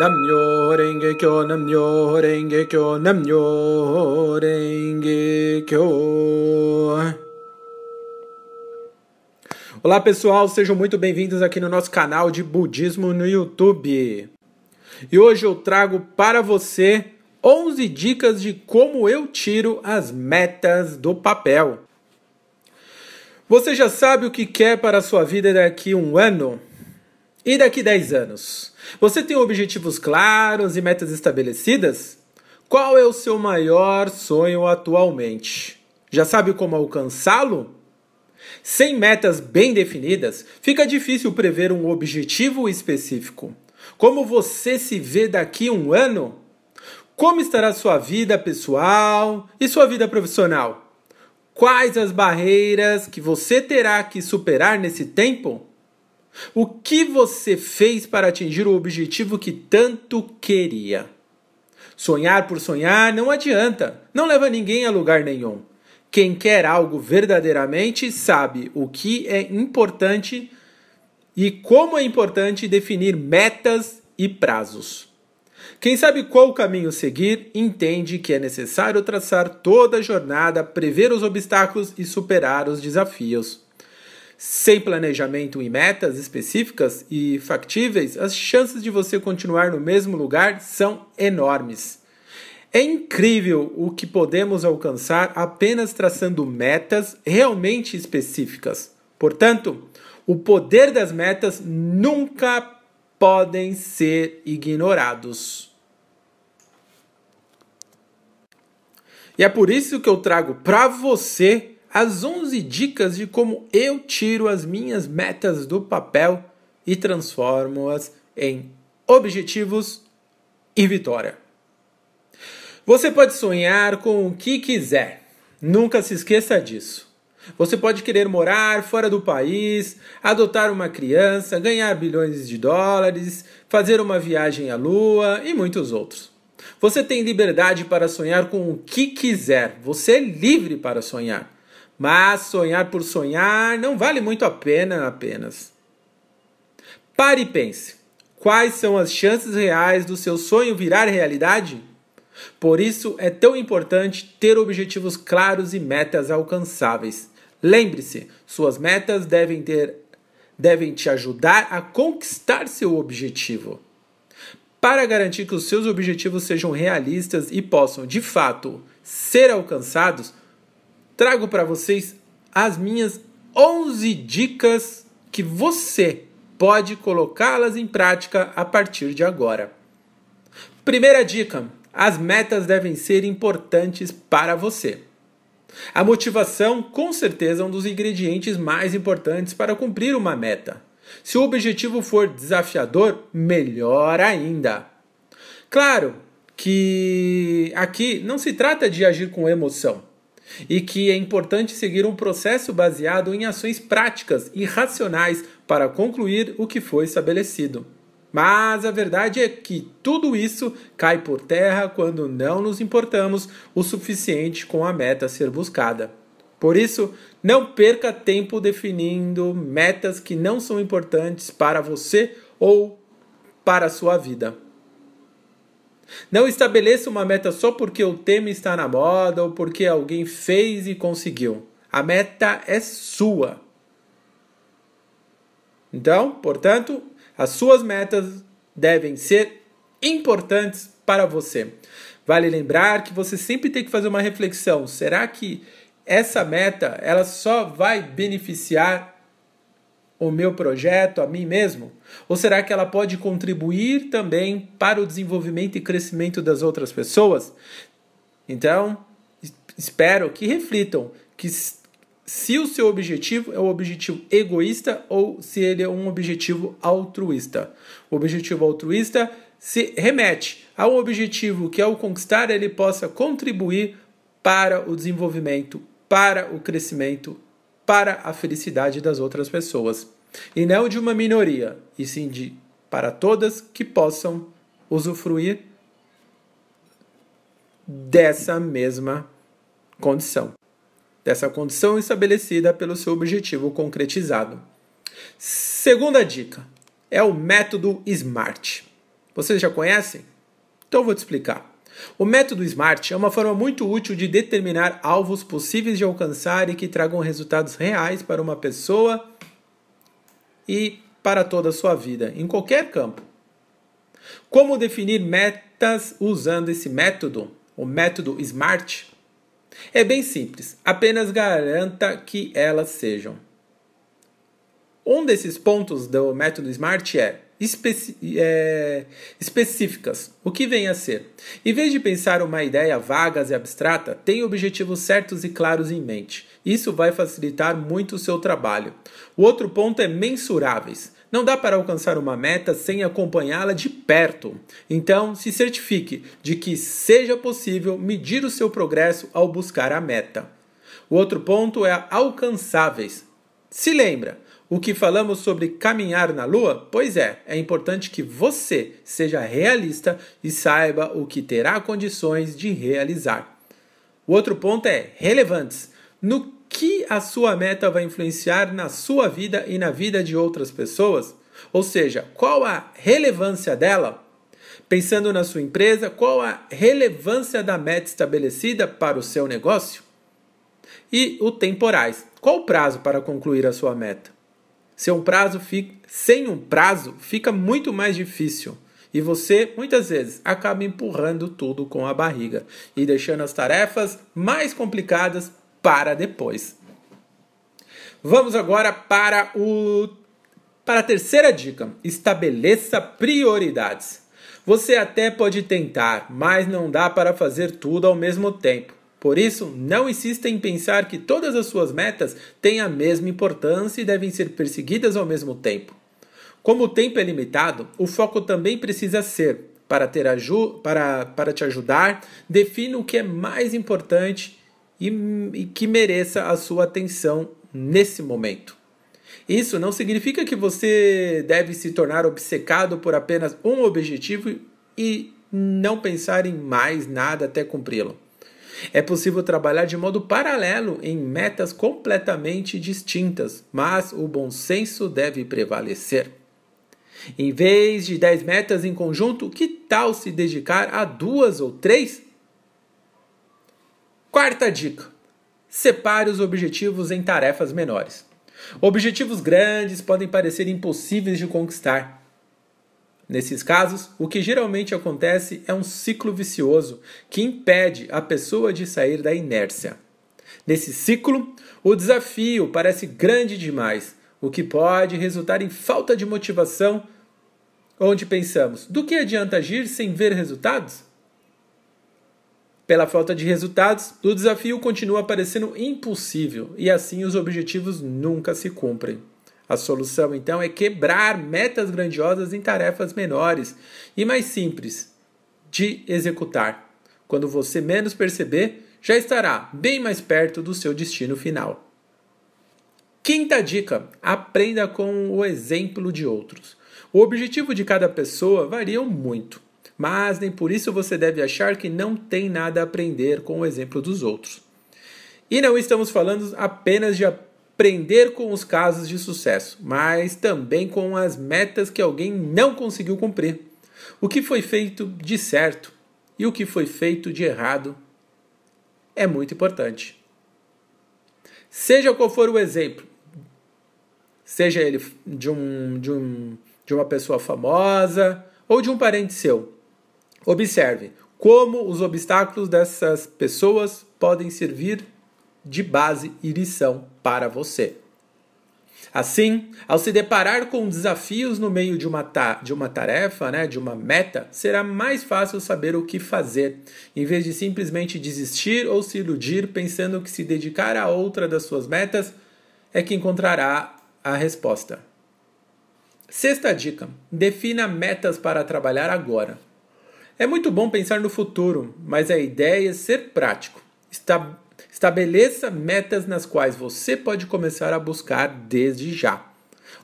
Namyo Renge Kyo, Namyo Renge Kyo, Namyo Renge Kyo. Olá pessoal, sejam muito bem-vindos aqui no nosso canal de Budismo no YouTube. E hoje eu trago para você 11 dicas de como eu tiro as metas do papel. Você já sabe o que quer para a sua vida daqui um ano? E daqui 10 anos? Você tem objetivos claros e metas estabelecidas? Qual é o seu maior sonho atualmente? Já sabe como alcançá-lo? Sem metas bem definidas, fica difícil prever um objetivo específico. Como você se vê daqui um ano? Como estará sua vida pessoal e sua vida profissional? Quais as barreiras que você terá que superar nesse tempo? O que você fez para atingir o objetivo que tanto queria? Sonhar por sonhar não adianta, não leva ninguém a lugar nenhum. Quem quer algo verdadeiramente sabe o que é importante e como é importante definir metas e prazos. Quem sabe qual caminho seguir entende que é necessário traçar toda a jornada, prever os obstáculos e superar os desafios. Sem planejamento e metas específicas e factíveis, as chances de você continuar no mesmo lugar são enormes. É incrível o que podemos alcançar apenas traçando metas realmente específicas. Portanto, o poder das metas nunca podem ser ignorados. E é por isso que eu trago para você as 11 dicas de como eu tiro as minhas metas do papel e transformo-as em objetivos e vitória. Você pode sonhar com o que quiser, nunca se esqueça disso. Você pode querer morar fora do país, adotar uma criança, ganhar bilhões de dólares, fazer uma viagem à lua e muitos outros. Você tem liberdade para sonhar com o que quiser, você é livre para sonhar. Mas sonhar por sonhar não vale muito a pena apenas. Pare e pense: quais são as chances reais do seu sonho virar realidade? Por isso é tão importante ter objetivos claros e metas alcançáveis. Lembre-se, suas metas devem ter devem te ajudar a conquistar seu objetivo. Para garantir que os seus objetivos sejam realistas e possam, de fato, ser alcançados, trago para vocês as minhas 11 dicas que você pode colocá-las em prática a partir de agora. Primeira dica: as metas devem ser importantes para você. A motivação, com certeza, é um dos ingredientes mais importantes para cumprir uma meta. Se o objetivo for desafiador, melhor ainda. Claro que aqui não se trata de agir com emoção e que é importante seguir um processo baseado em ações práticas e racionais para concluir o que foi estabelecido. Mas a verdade é que tudo isso cai por terra quando não nos importamos o suficiente com a meta a ser buscada. Por isso, não perca tempo definindo metas que não são importantes para você ou para a sua vida. Não estabeleça uma meta só porque o tema está na moda ou porque alguém fez e conseguiu. A meta é sua. Então, portanto, as suas metas devem ser importantes para você. Vale lembrar que você sempre tem que fazer uma reflexão. Será que essa meta ela só vai beneficiar o meu projeto, a mim mesmo? Ou será que ela pode contribuir também para o desenvolvimento e crescimento das outras pessoas? Então, espero que reflitam que se o seu objetivo é um objetivo egoísta ou se ele é um objetivo altruísta. O objetivo altruísta se remete a um objetivo que, ao conquistar, ele possa contribuir para o desenvolvimento, para o crescimento para a felicidade das outras pessoas. E não de uma minoria, e sim de para todas que possam usufruir dessa mesma condição, dessa condição estabelecida pelo seu objetivo concretizado. Segunda dica é o método SMART. Vocês já conhecem? Então eu vou te explicar. O método SMART é uma forma muito útil de determinar alvos possíveis de alcançar e que tragam resultados reais para uma pessoa e para toda a sua vida, em qualquer campo. Como definir metas usando esse método, o método SMART? É bem simples, apenas garanta que elas sejam. Um desses pontos do método SMART é é, específicas. O que vem a ser? Em vez de pensar uma ideia vaga e abstrata, tenha objetivos certos e claros em mente. Isso vai facilitar muito o seu trabalho. O outro ponto é mensuráveis. Não dá para alcançar uma meta sem acompanhá-la de perto. Então, se certifique de que seja possível medir o seu progresso ao buscar a meta. O outro ponto é alcançáveis. Se lembra, o que falamos sobre caminhar na lua? Pois é, é importante que você seja realista e saiba o que terá condições de realizar. O outro ponto é relevantes. No que a sua meta vai influenciar na sua vida e na vida de outras pessoas? Ou seja, qual a relevância dela? Pensando na sua empresa, qual a relevância da meta estabelecida para o seu negócio? E o temporais. Qual o prazo para concluir a sua meta? Sem um prazo, fica, sem um prazo fica muito mais difícil. E você, muitas vezes, acaba empurrando tudo com a barriga e deixando as tarefas mais complicadas para depois. Vamos agora para o para a terceira dica: estabeleça prioridades. Você até pode tentar, mas não dá para fazer tudo ao mesmo tempo. Por isso, não insista em pensar que todas as suas metas têm a mesma importância e devem ser perseguidas ao mesmo tempo. Como o tempo é limitado, o foco também precisa ser, para, ter para, para te ajudar, defina o que é mais importante e, e que mereça a sua atenção nesse momento. Isso não significa que você deve se tornar obcecado por apenas um objetivo e não pensar em mais nada até cumpri-lo. É possível trabalhar de modo paralelo em metas completamente distintas, mas o bom senso deve prevalecer. Em vez de 10 metas em conjunto, que tal se dedicar a duas ou três? Quarta dica: separe os objetivos em tarefas menores. Objetivos grandes podem parecer impossíveis de conquistar, Nesses casos, o que geralmente acontece é um ciclo vicioso que impede a pessoa de sair da inércia. Nesse ciclo, o desafio parece grande demais, o que pode resultar em falta de motivação, onde pensamos: do que adianta agir sem ver resultados? Pela falta de resultados, o desafio continua parecendo impossível e assim os objetivos nunca se cumprem. A solução, então, é quebrar metas grandiosas em tarefas menores e mais simples de executar. Quando você menos perceber, já estará bem mais perto do seu destino final. Quinta dica: aprenda com o exemplo de outros. O objetivo de cada pessoa varia muito, mas nem por isso você deve achar que não tem nada a aprender com o exemplo dos outros. E não estamos falando apenas de aprender com os casos de sucesso, mas também com as metas que alguém não conseguiu cumprir. O que foi feito de certo e o que foi feito de errado é muito importante. Seja qual for o exemplo, seja ele de, um, de, um, de uma pessoa famosa ou de um parente seu, observe como os obstáculos dessas pessoas podem servir de base e lição para você. Assim, ao se deparar com desafios no meio de uma, de uma tarefa, né, de uma meta, será mais fácil saber o que fazer, em vez de simplesmente desistir ou se iludir pensando que se dedicar a outra das suas metas é que encontrará a resposta. Sexta dica: defina metas para trabalhar agora. É muito bom pensar no futuro, mas a ideia é ser prático. Está Estabeleça metas nas quais você pode começar a buscar desde já.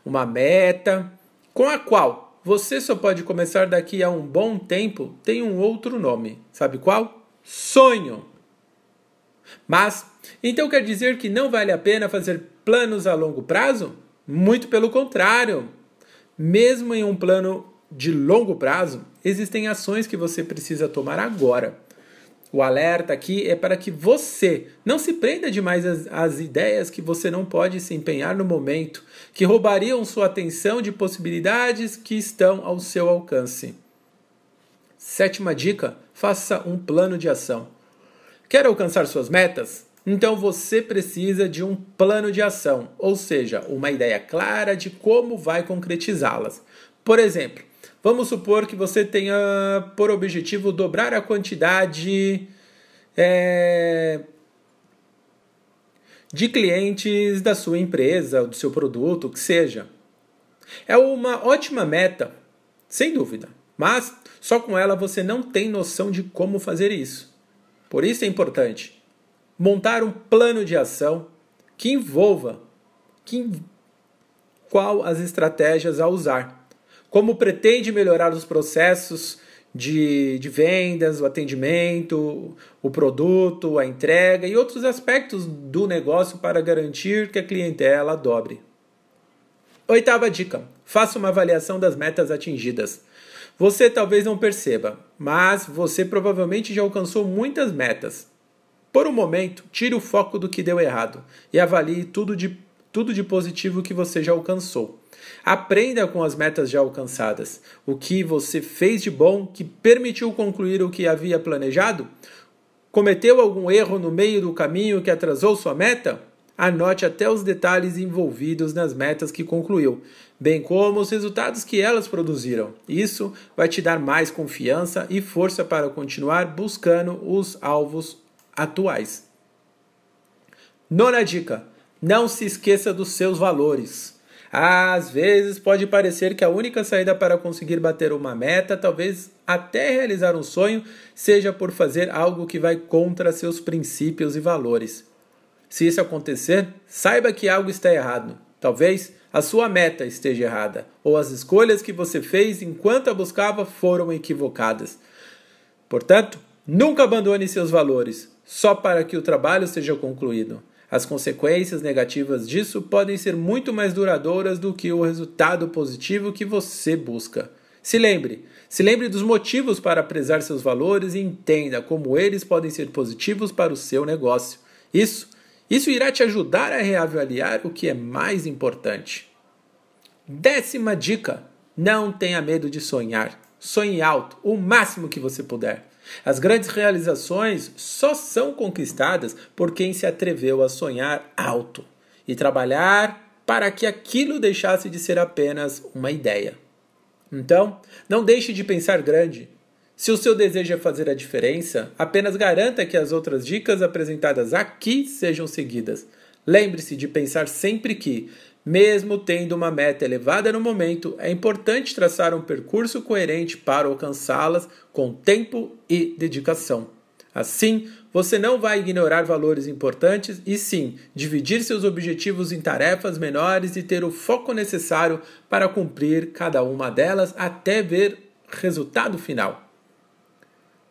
Uma meta com a qual você só pode começar daqui a um bom tempo tem um outro nome. Sabe qual? Sonho. Mas, então quer dizer que não vale a pena fazer planos a longo prazo? Muito pelo contrário. Mesmo em um plano de longo prazo, existem ações que você precisa tomar agora. O alerta aqui é para que você não se prenda demais às, às, ideias que você não pode se empenhar no momento, que roubariam sua atenção de possibilidades que estão ao seu alcance. Sétima dica: faça um plano de ação. Quer alcançar suas metas? Então você precisa de um plano de ação, ou seja, uma ideia clara de como vai concretizá-las. Por exemplo, vamos supor que você tenha por objetivo dobrar a quantidade é, de clientes da sua empresa, do seu produto, o que seja. É uma ótima meta, sem dúvida, mas só com ela você não tem noção de como fazer isso. Por isso é importante montar um plano de ação que envolva que, qual as estratégias a usar, como pretende melhorar os processos de, de vendas, o atendimento, o produto, a entrega e outros aspectos do negócio para garantir que a clientela dobre. Oitava dica: faça uma avaliação das metas atingidas. Você talvez não perceba, mas você provavelmente já alcançou muitas metas. Por um momento, tire o foco do que deu errado e avalie tudo de, tudo de positivo que você já alcançou. Aprenda com as metas já alcançadas. O que você fez de bom que permitiu concluir o que havia planejado? Cometeu algum erro no meio do caminho que atrasou sua meta? Anote até os detalhes envolvidos nas metas que concluiu, bem como os resultados que elas produziram. Isso vai te dar mais confiança e força para continuar buscando os alvos atuais. Nona dica: não se esqueça dos seus valores. Às vezes pode parecer que a única saída para conseguir bater uma meta, talvez até realizar um sonho, seja por fazer algo que vai contra seus princípios e valores. Se isso acontecer, saiba que algo está errado. Talvez a sua meta esteja errada, ou as escolhas que você fez enquanto a buscava foram equivocadas. Portanto, nunca abandone seus valores só para que o trabalho seja concluído. As consequências negativas disso podem ser muito mais duradouras do que o resultado positivo que você busca. Se lembre, se lembre dos motivos para prezar seus valores e entenda como eles podem ser positivos para o seu negócio. Isso, isso irá te ajudar a reavaliar o que é mais importante. Décima dica: não tenha medo de sonhar. Sonhe alto, o máximo que você puder. As grandes realizações só são conquistadas por quem se atreveu a sonhar alto e trabalhar para que aquilo deixasse de ser apenas uma ideia. Então, não deixe de pensar grande. Se o seu desejo é fazer a diferença, apenas garanta que as outras dicas apresentadas aqui sejam seguidas. Lembre-se de pensar sempre que, mesmo tendo uma meta elevada no momento, é importante traçar um percurso coerente para alcançá-las com tempo e dedicação. Assim, você não vai ignorar valores importantes e sim dividir seus objetivos em tarefas menores e ter o foco necessário para cumprir cada uma delas até ver resultado final.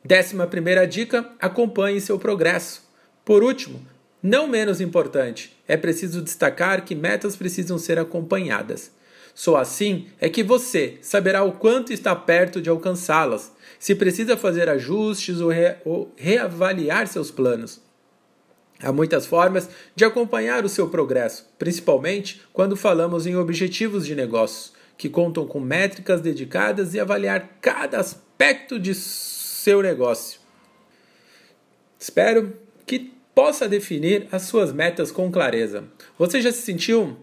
Décima primeira dica: acompanhe seu progresso. Por último, não menos importante, é preciso destacar que metas precisam ser acompanhadas. Só assim é que você saberá o quanto está perto de alcançá-las, se precisa fazer ajustes ou, re ou reavaliar seus planos. Há muitas formas de acompanhar o seu progresso, principalmente quando falamos em objetivos de negócios, que contam com métricas dedicadas e avaliar cada aspecto de seu negócio. Espero que possa definir as suas metas com clareza. Você já se sentiu?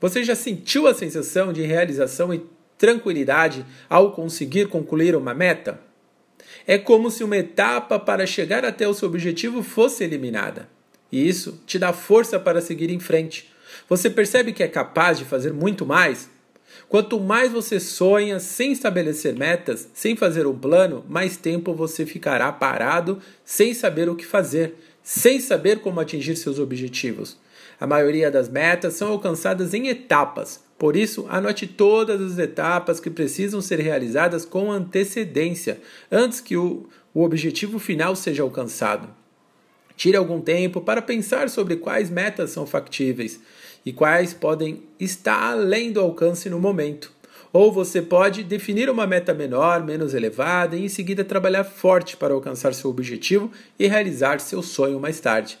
Você já sentiu a sensação de realização e tranquilidade ao conseguir concluir uma meta? É como se uma etapa para chegar até o seu objetivo fosse eliminada. E isso te dá força para seguir em frente. Você percebe que é capaz de fazer muito mais? Quanto mais você sonha sem estabelecer metas, sem fazer um plano, mais tempo você ficará parado sem saber o que fazer sem saber como atingir seus objetivos. A maioria das metas são alcançadas em etapas, por isso, anote todas as etapas que precisam ser realizadas com antecedência, antes que o, o objetivo final seja alcançado. Tire algum tempo para pensar sobre quais metas são factíveis e quais podem estar além do alcance no momento. Ou você pode definir uma meta menor, menos elevada e em seguida trabalhar forte para alcançar seu objetivo e realizar seu sonho mais tarde.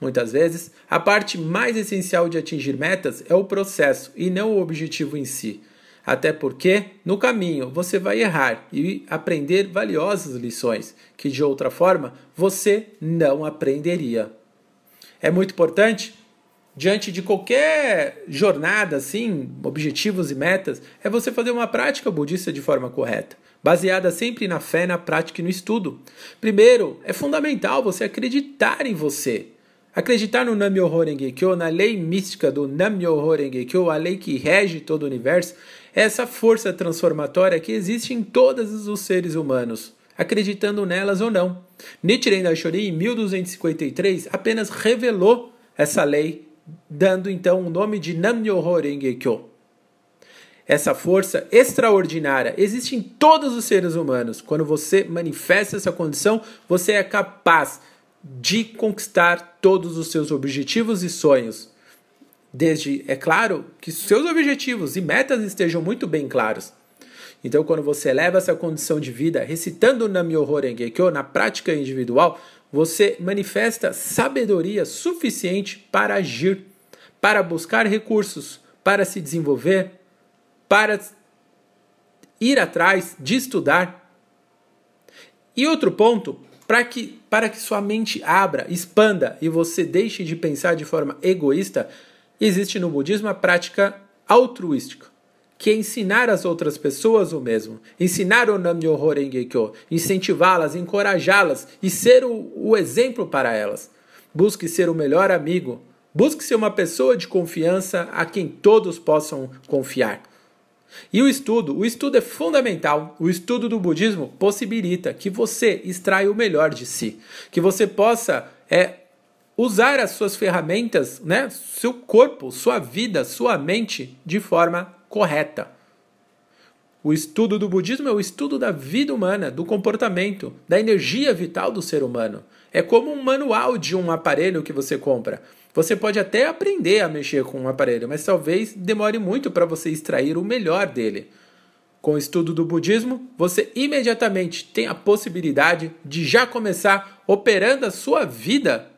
Muitas vezes, a parte mais essencial de atingir metas é o processo e não o objetivo em si. Até porque, no caminho, você vai errar e aprender valiosas lições que, de outra forma, você não aprenderia. É muito importante diante de qualquer jornada, assim, objetivos e metas, é você fazer uma prática budista de forma correta, baseada sempre na fé, na prática e no estudo. Primeiro, é fundamental você acreditar em você. Acreditar no Nam-myoho Renge-kyo, na lei mística do Nam-myoho Renge-kyo, a lei que rege todo o universo, é essa força transformatória que existe em todos os seres humanos, acreditando nelas ou não. Nichiren Daishorin, em 1253, apenas revelou essa lei dando então o nome de Nam-myoho Renge-kyo. Essa força extraordinária existe em todos os seres humanos. Quando você manifesta essa condição, você é capaz de conquistar todos os seus objetivos e sonhos. Desde, é claro, que seus objetivos e metas estejam muito bem claros. Então, quando você eleva essa condição de vida, recitando Nam-myoho Renge-kyo na prática individual, você manifesta sabedoria suficiente para agir, para buscar recursos, para se desenvolver, para ir atrás de estudar. E outro ponto, para que, para que sua mente abra, expanda e você deixe de pensar de forma egoísta, existe no budismo a prática altruística que é ensinar as outras pessoas o mesmo, ensinar o Nam-myoho Renge-kyo, incentivá-las, encorajá-las e ser o, o exemplo para elas. Busque ser o melhor amigo, busque ser uma pessoa de confiança a quem todos possam confiar. E o estudo, o estudo é fundamental. O estudo do budismo possibilita que você extraia o melhor de si, que você possa é, usar as suas ferramentas, né, seu corpo, sua vida, sua mente de forma correta. O estudo do budismo é o estudo da vida humana, do comportamento, da energia vital do ser humano. É como um manual de um aparelho que você compra. Você pode até aprender a mexer com um aparelho, mas talvez demore muito para você extrair o melhor dele. Com o estudo do budismo, você imediatamente tem a possibilidade de já começar operando a sua vida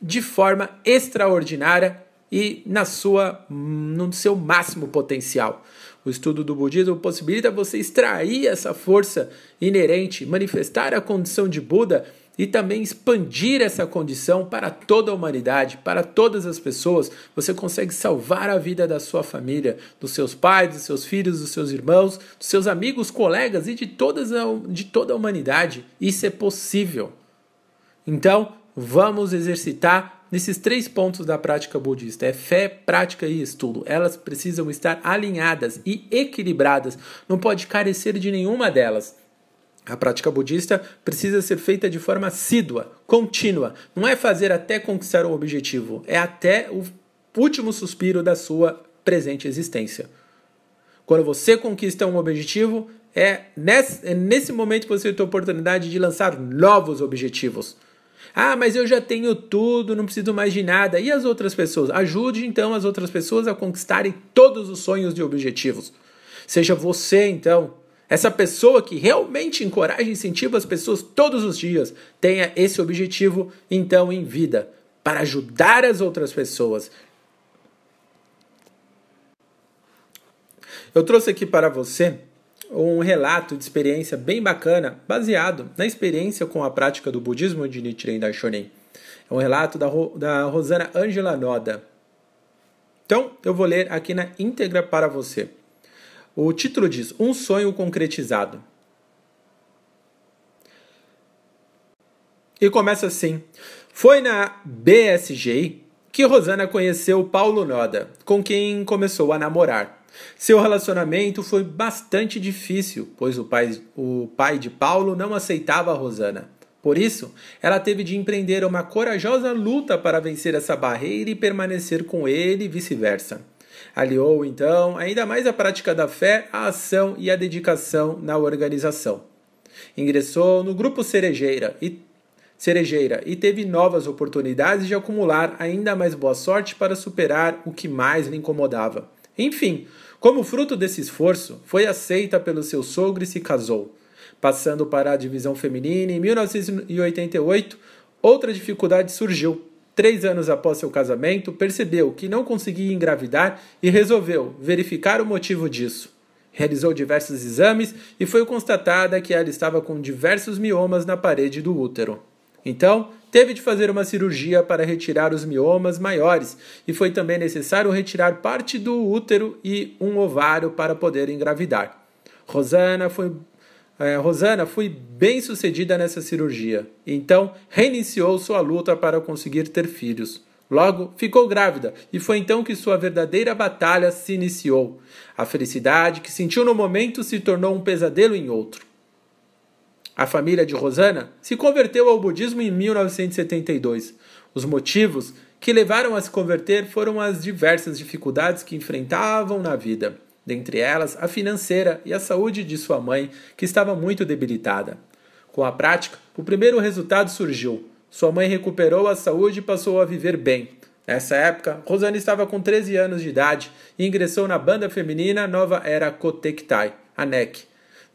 de forma extraordinária e na sua, no seu máximo potencial. O estudo do budismo possibilita você extrair essa força inerente, manifestar a condição de Buda e também expandir essa condição para toda a humanidade, para todas as pessoas. Você consegue salvar a vida da sua família, dos seus pais, dos seus filhos, dos seus irmãos, dos seus amigos, colegas e de, todas a, de toda a humanidade. Isso é possível. Então, vamos exercitar nesses três pontos da prática budista: é fé, prática e estudo. Elas precisam estar alinhadas e equilibradas, não pode carecer de nenhuma delas. A prática budista precisa ser feita de forma assídua, contínua. Não é fazer até conquistar um objetivo, é até o último suspiro da sua presente existência. Quando você conquista um objetivo, é nesse, é nesse momento que você tem a oportunidade de lançar novos objetivos. Ah, mas eu já tenho tudo, não preciso mais de nada. E as outras pessoas? Ajude então as outras pessoas a conquistarem todos os sonhos e objetivos. Seja você então essa pessoa que realmente encoraja e incentiva as pessoas todos os dias. Tenha esse objetivo então em vida para ajudar as outras pessoas. Eu trouxe aqui para você um relato de experiência bem bacana, baseado na experiência com a prática do budismo de Nichiren Daishonin. É um relato da, da Rosana Angela Noda. Então, eu vou ler aqui na íntegra para você. O título diz: Um sonho concretizado. E começa assim: Foi na BSG que Rosana conheceu Paulo Noda, com quem começou a namorar. Seu relacionamento foi bastante difícil, pois o pai, o pai de Paulo não aceitava Rosana. Por isso, ela teve de empreender uma corajosa luta para vencer essa barreira e permanecer com ele e vice-versa. Aliou, então, ainda mais a prática da fé, a ação e a dedicação na organização. Ingressou no grupo Cerejeira e, Cerejeira e teve novas oportunidades de acumular ainda mais boa sorte para superar o que mais lhe incomodava Enfim, como fruto desse esforço, foi aceita pelo seu sogro e se casou. Passando para a divisão feminina, em 1988, outra dificuldade surgiu. Três anos após seu casamento, percebeu que não conseguia engravidar e resolveu verificar o motivo disso. Realizou diversos exames e foi constatada que ela estava com diversos miomas na parede do útero. Então, teve de fazer uma cirurgia para retirar os miomas maiores e foi também necessário retirar parte do útero e um ovário para poder engravidar. Rosana foi é, Rosana foi bem sucedida nessa cirurgia, então reiniciou sua luta para conseguir ter filhos. Logo, ficou grávida e foi então que sua verdadeira batalha se iniciou. A felicidade que sentiu no momento se tornou um pesadelo em outro. A família de Rosana se converteu ao budismo em 1972. Os motivos que levaram a se converter foram as diversas dificuldades que enfrentavam na vida, dentre elas a financeira e a saúde de sua mãe, que estava muito debilitada. Com a prática, o primeiro resultado surgiu. Sua mãe recuperou a saúde e passou a viver bem. Nessa época, Rosana estava com 13 anos de idade e ingressou na banda feminina Nova Era Kotektai, a NEC,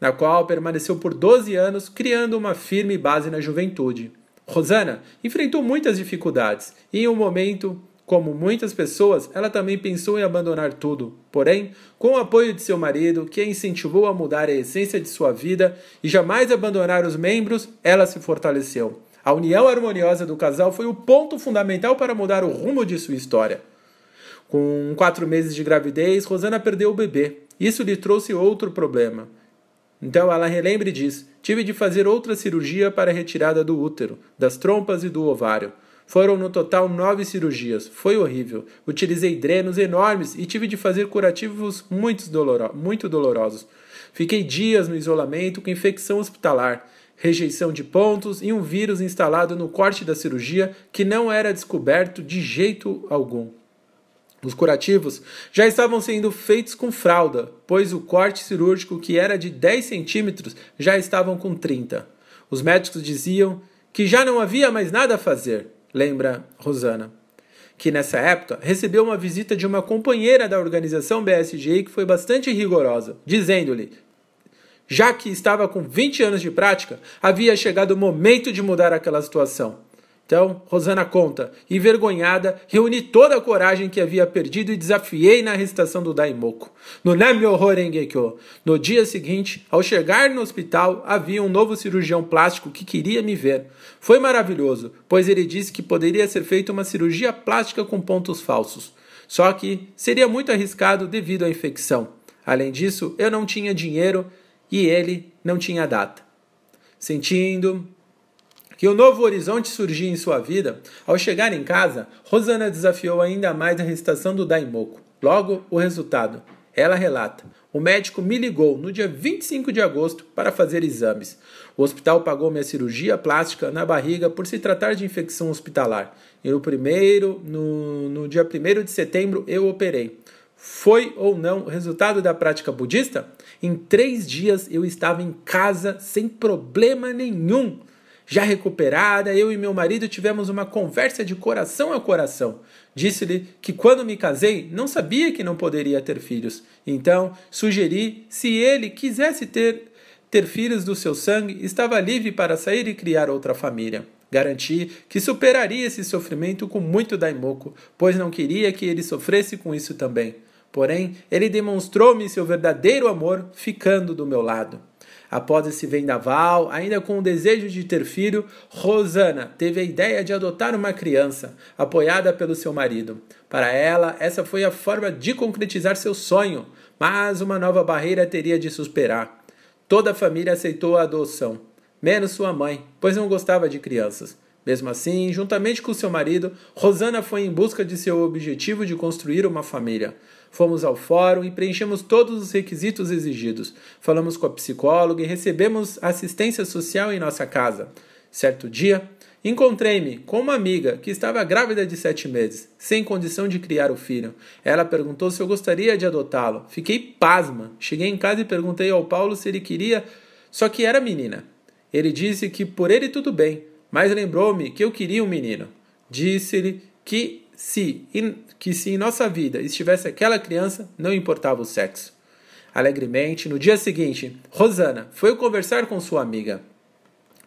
na qual permaneceu por 12 anos, criando uma firme base na juventude. Rosana enfrentou muitas dificuldades e, em um momento, como muitas pessoas, ela também pensou em abandonar tudo. Porém, com o apoio de seu marido, que a incentivou a mudar a essência de sua vida e jamais abandonar os membros, ela se fortaleceu. A união harmoniosa do casal foi o ponto fundamental para mudar o rumo de sua história. Com quatro meses de gravidez, Rosana perdeu o bebê. Isso lhe trouxe outro problema. Então ela relembre diz: tive de fazer outra cirurgia para a retirada do útero, das trompas e do ovário. Foram no total nove cirurgias. Foi horrível. Utilizei drenos enormes e tive de fazer curativos muito, doloro muito dolorosos. Fiquei dias no isolamento com infecção hospitalar, rejeição de pontos e um vírus instalado no corte da cirurgia que não era descoberto de jeito algum. Os curativos já estavam sendo feitos com fralda, pois o corte cirúrgico, que era de 10 centímetros, já estavam com 30. Os médicos diziam que já não havia mais nada a fazer, lembra Rosana, que nessa época recebeu uma visita de uma companheira da organização BSG que foi bastante rigorosa, dizendo-lhe já que estava com 20 anos de prática, havia chegado o momento de mudar aquela situação. Então, Rosana conta, envergonhada, reuni toda a coragem que havia perdido e desafiei na recitação do Daimoku. No. No dia seguinte, ao chegar no hospital, havia um novo cirurgião plástico que queria me ver. Foi maravilhoso, pois ele disse que poderia ser feita uma cirurgia plástica com pontos falsos. Só que seria muito arriscado devido à infecção. Além disso, eu não tinha dinheiro e ele não tinha data. Sentindo que o novo horizonte surgia em sua vida, ao chegar em casa, Rosana desafiou ainda mais a recitação do Daimoku. Logo, o resultado. Ela relata: O médico me ligou no dia 25 de agosto para fazer exames. O hospital pagou minha cirurgia plástica na barriga por se tratar de infecção hospitalar. E no, primeiro, no, no dia 1 de setembro eu operei. Foi ou não o resultado da prática budista? Em três dias eu estava em casa sem problema nenhum. Já recuperada, eu e meu marido tivemos uma conversa de coração a coração. Disse-lhe que quando me casei não sabia que não poderia ter filhos. Então sugeri, se ele quisesse ter, ter filhos do seu sangue, estava livre para sair e criar outra família. Garanti que superaria esse sofrimento com muito daimoku, pois não queria que ele sofresse com isso também. Porém, ele demonstrou-me seu verdadeiro amor, ficando do meu lado. Após esse vendaval, ainda com o desejo de ter filho, Rosana teve a ideia de adotar uma criança, apoiada pelo seu marido. Para ela, essa foi a forma de concretizar seu sonho, mas uma nova barreira teria de superar. Toda a família aceitou a adoção, menos sua mãe, pois não gostava de crianças. Mesmo assim, juntamente com seu marido, Rosana foi em busca de seu objetivo de construir uma família. Fomos ao fórum e preenchemos todos os requisitos exigidos. Falamos com a psicóloga e recebemos assistência social em nossa casa. Certo dia, encontrei-me com uma amiga que estava grávida de sete meses, sem condição de criar o filho. Ela perguntou se eu gostaria de adotá-lo. Fiquei pasma. Cheguei em casa e perguntei ao Paulo se ele queria, só que era menina. Ele disse que por ele tudo bem, mas lembrou-me que eu queria um menino. Disse-lhe que se, que se em nossa vida estivesse aquela criança, não importava o sexo. Alegremente, no dia seguinte, Rosana foi conversar com sua amiga.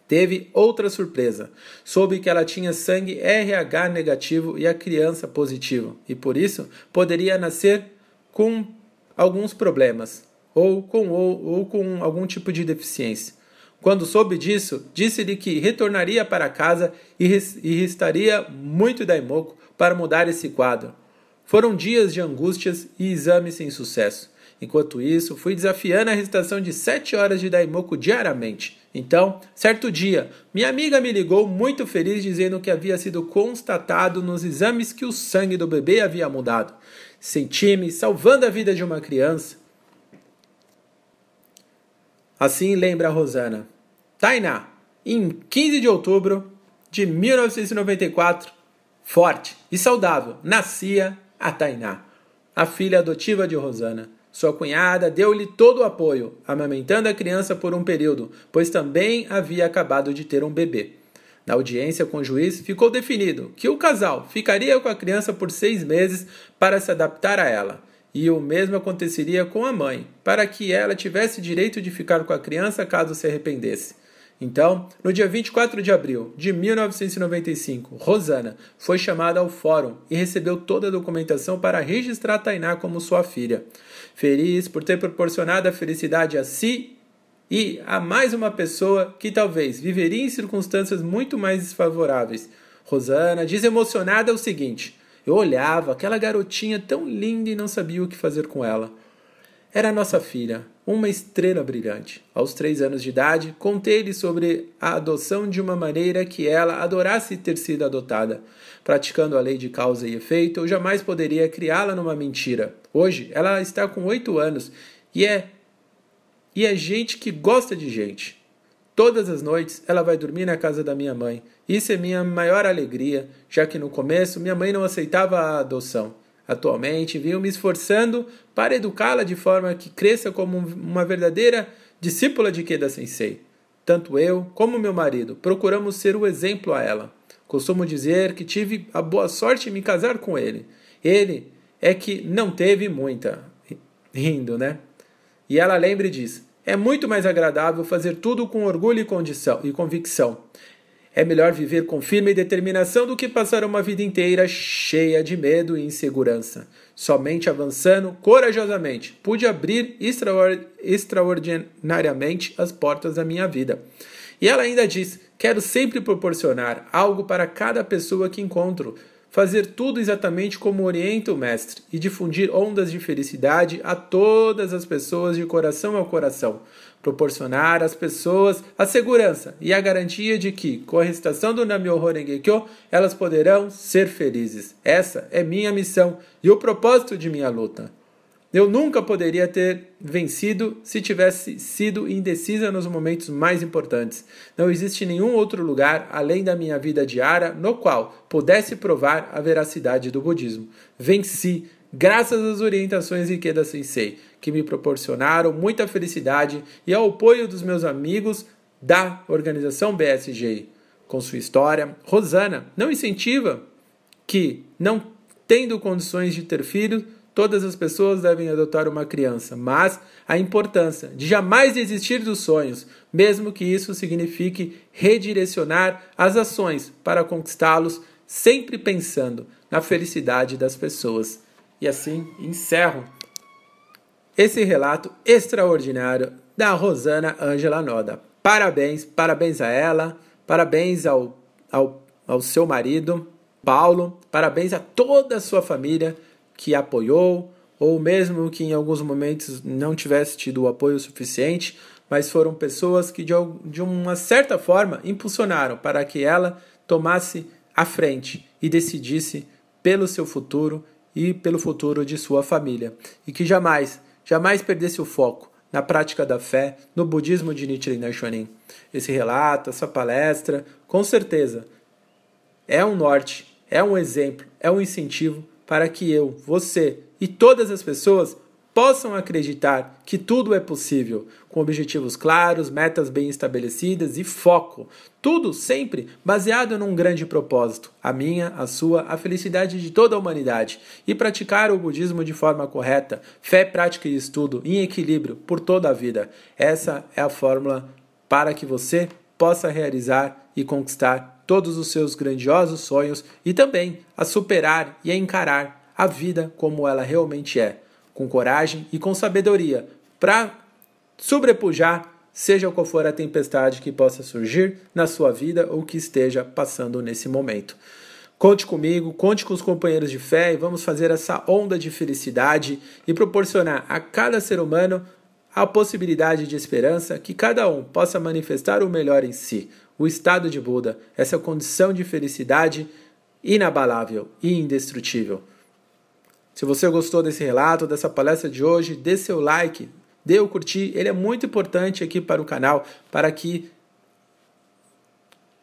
Teve outra surpresa. Soube que ela tinha sangue RH negativo e a criança positivo, e por isso poderia nascer com alguns problemas, ou com, ou, ou com algum tipo de deficiência. Quando soube disso, disse-lhe que retornaria para casa e, e estaria muito daimoco para mudar esse quadro. Foram dias de angústias e exames sem sucesso. Enquanto isso, fui desafiando a recitação de sete horas de Daimoku diariamente. Então, certo dia, minha amiga me ligou muito feliz dizendo que havia sido constatado nos exames que o sangue do bebê havia mudado. Senti-me salvando a vida de uma criança. Assim lembra a Rosana. Tainá, em 15 de outubro de 1994, forte e saudável, nascia a Tainá, a filha adotiva de Rosana. Sua cunhada deu-lhe todo o apoio, amamentando a criança por um período, pois também havia acabado de ter um bebê. Na audiência com o juiz, ficou definido que o casal ficaria com a criança por seis meses para se adaptar a ela, e o mesmo aconteceria com a mãe, para que ela tivesse direito de ficar com a criança caso se arrependesse. Então, no dia 24 de abril de 1995, Rosana foi chamada ao fórum e recebeu toda a documentação para registrar Tainá como sua filha. Feliz por ter proporcionado a felicidade a si e a mais uma pessoa que talvez viveria em circunstâncias muito mais desfavoráveis. Rosana diz emocionada o seguinte: Eu olhava aquela garotinha tão linda e não sabia o que fazer com ela. Era nossa filha, uma estrela brilhante. Aos três anos de idade, contei-lhe sobre a adoção de uma maneira que ela adorasse ter sido adotada. Praticando a lei de causa e efeito, eu jamais poderia criá-la numa mentira. Hoje, ela está com oito anos e é e é gente que gosta de gente. Todas as noites ela vai dormir na casa da minha mãe. Isso é minha maior alegria, já que no começo minha mãe não aceitava a adoção. Atualmente, venho me esforçando para educá-la de forma que cresça como uma verdadeira discípula de Keda Sensei. Tanto eu como meu marido procuramos ser o exemplo a ela. Costumo dizer que tive a boa sorte em me casar com ele. Ele é que não teve muita. Rindo, né? E ela lembra e diz: é muito mais agradável fazer tudo com orgulho e, condição, e convicção. É melhor viver com firme determinação do que passar uma vida inteira cheia de medo e insegurança. Somente avançando corajosamente pude abrir extraordinariamente as portas da minha vida. E ela ainda diz: Quero sempre proporcionar algo para cada pessoa que encontro, fazer tudo exatamente como orienta o Mestre e difundir ondas de felicidade a todas as pessoas de coração ao coração proporcionar às pessoas a segurança e a garantia de que, com a recitação do Namyoho Renge-kyo, elas poderão ser felizes. Essa é minha missão e o propósito de minha luta. Eu nunca poderia ter vencido se tivesse sido indecisa nos momentos mais importantes. Não existe nenhum outro lugar além da minha vida diária no qual pudesse provar a veracidade do budismo. Venci graças às orientações de Ikeda Sensei que me proporcionaram muita felicidade e ao apoio dos meus amigos da organização BSG. Com sua história, Rosana não incentiva que, não tendo condições de ter filhos, todas as pessoas devem adotar uma criança, mas a importância de jamais desistir dos sonhos, mesmo que isso signifique redirecionar as ações para conquistá-los, sempre pensando na felicidade das pessoas. E assim encerro esse relato extraordinário da Rosana Angela Noda. Parabéns, parabéns a ela, parabéns ao, ao, ao seu marido, Paulo, parabéns a toda a sua família que apoiou, ou mesmo que em alguns momentos não tivesse tido o apoio suficiente, mas foram pessoas que de, uma certa forma impulsionaram para que ela tomasse a frente e decidisse pelo seu futuro e pelo futuro de sua família. E que jamais jamais perdesse o foco na prática da fé no budismo de Nichiren Daishonin. Esse relato, essa palestra, com certeza é um norte, é um exemplo, é um incentivo para que eu, você e todas as pessoas possam acreditar que tudo é possível, com objetivos claros, metas bem estabelecidas e foco. Tudo sempre baseado num grande propósito: a minha, a sua, a felicidade de toda a humanidade. E praticar o budismo de forma correta, fé, prática e estudo em equilíbrio por toda a vida. Essa é a fórmula para que você possa realizar e conquistar todos os seus grandiosos sonhos e também a superar e a encarar a vida como ela realmente é, com coragem e com sabedoria, para sobrepujar seja qual for a tempestade que possa surgir na sua vida ou que esteja passando nesse momento. Conte comigo, conte com os companheiros de fé e vamos fazer essa onda de felicidade e proporcionar a cada ser humano a possibilidade de esperança que cada um possa manifestar o melhor em si, o estado de Buda, essa condição de felicidade inabalável e indestrutível. Se você gostou desse relato, dessa palestra de hoje, dê seu like, dê o curtir, ele é muito importante aqui para o canal, para que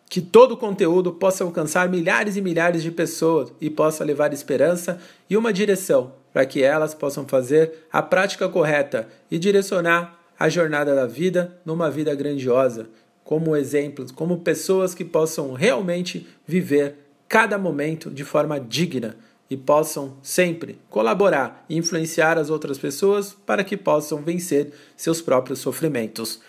que todo o conteúdo possa alcançar milhares e milhares de pessoas e possa levar esperança e uma direção para que elas possam fazer a prática correta e direcionar a jornada da vida numa vida grandiosa, como exemplos, como pessoas que possam realmente viver cada momento de forma digna e possam sempre colaborar e influenciar as outras pessoas para que possam vencer seus próprios sofrimentos.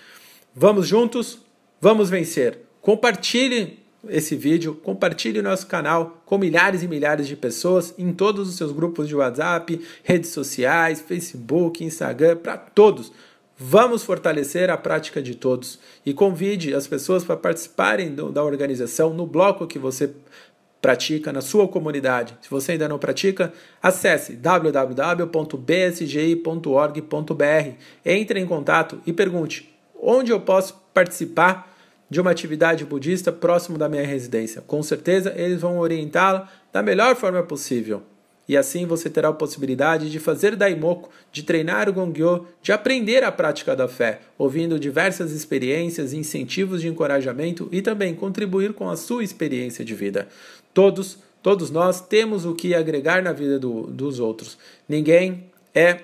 Vamos juntos? Vamos vencer! Compartilhe esse vídeo, compartilhe nosso canal com milhares e milhares de pessoas em todos os seus grupos de WhatsApp, redes sociais, Facebook, Instagram, para todos. Vamos fortalecer a prática de todos e convide as pessoas para participarem do, da organização no bloco que você pratica na sua comunidade. Se você ainda não pratica, acesse www.bsgi.org.br, entre em contato e pergunte onde eu posso participar de uma atividade budista próximo da minha residência. Com certeza eles vão orientá-la da melhor forma possível. E assim você terá a possibilidade de fazer daimoku, de treinar o gongyo, de aprender a prática da fé, ouvindo diversas experiências, incentivos de encorajamento e também contribuir com a sua experiência de vida. Todos, todos nós temos o que agregar na vida do, dos outros. Ninguém é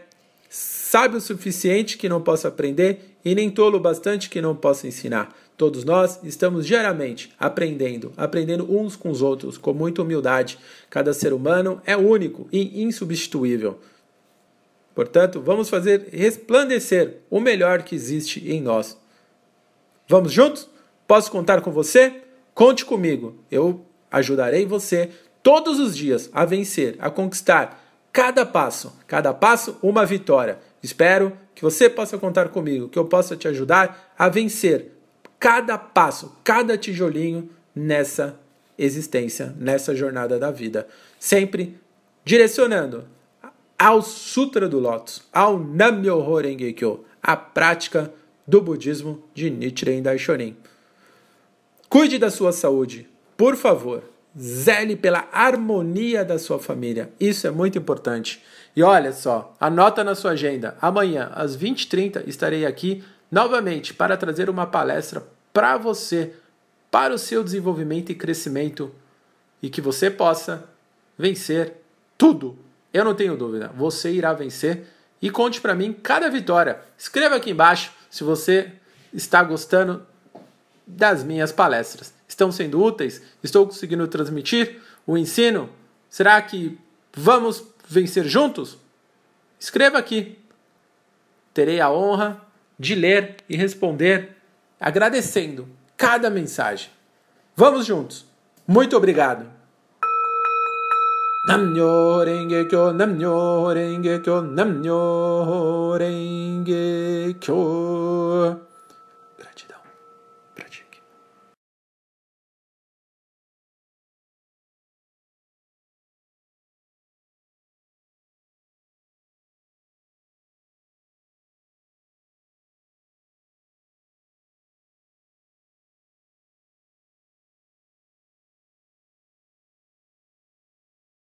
sábio o suficiente que não possa aprender e nem tolo bastante que não possa ensinar. Todos nós estamos diariamente aprendendo, aprendendo uns com os outros, com muita humildade. Cada ser humano é único e insubstituível. Portanto, vamos fazer resplandecer o melhor que existe em nós. Vamos juntos? Posso contar com você? Conte comigo. Eu ajudarei você todos os dias a vencer, a conquistar cada passo, cada passo uma vitória. Espero que você possa contar comigo, que eu possa te ajudar a vencer cada passo, cada tijolinho nessa existência, nessa jornada da vida. Sempre direcionando ao Sutra do Lótus, ao Nam-myoho Renge Kyo, a prática do budismo de Nichiren Daishonin. Cuide da sua saúde, por favor. Zele pela harmonia da sua família. Isso é muito importante. E olha só, anota na sua agenda. Amanhã, às 20h30, estarei aqui novamente para trazer uma palestra para você, para o seu desenvolvimento e crescimento e que você possa vencer tudo. Eu não tenho dúvida, você irá vencer e conte para mim cada vitória. Escreva aqui embaixo se você está gostando das minhas palestras. Estão sendo úteis? Estou conseguindo transmitir o ensino? Será que vamos vencer juntos? Escreva aqui. Terei a honra de ler e responder agradecendo cada mensagem. Vamos juntos. Muito obrigado.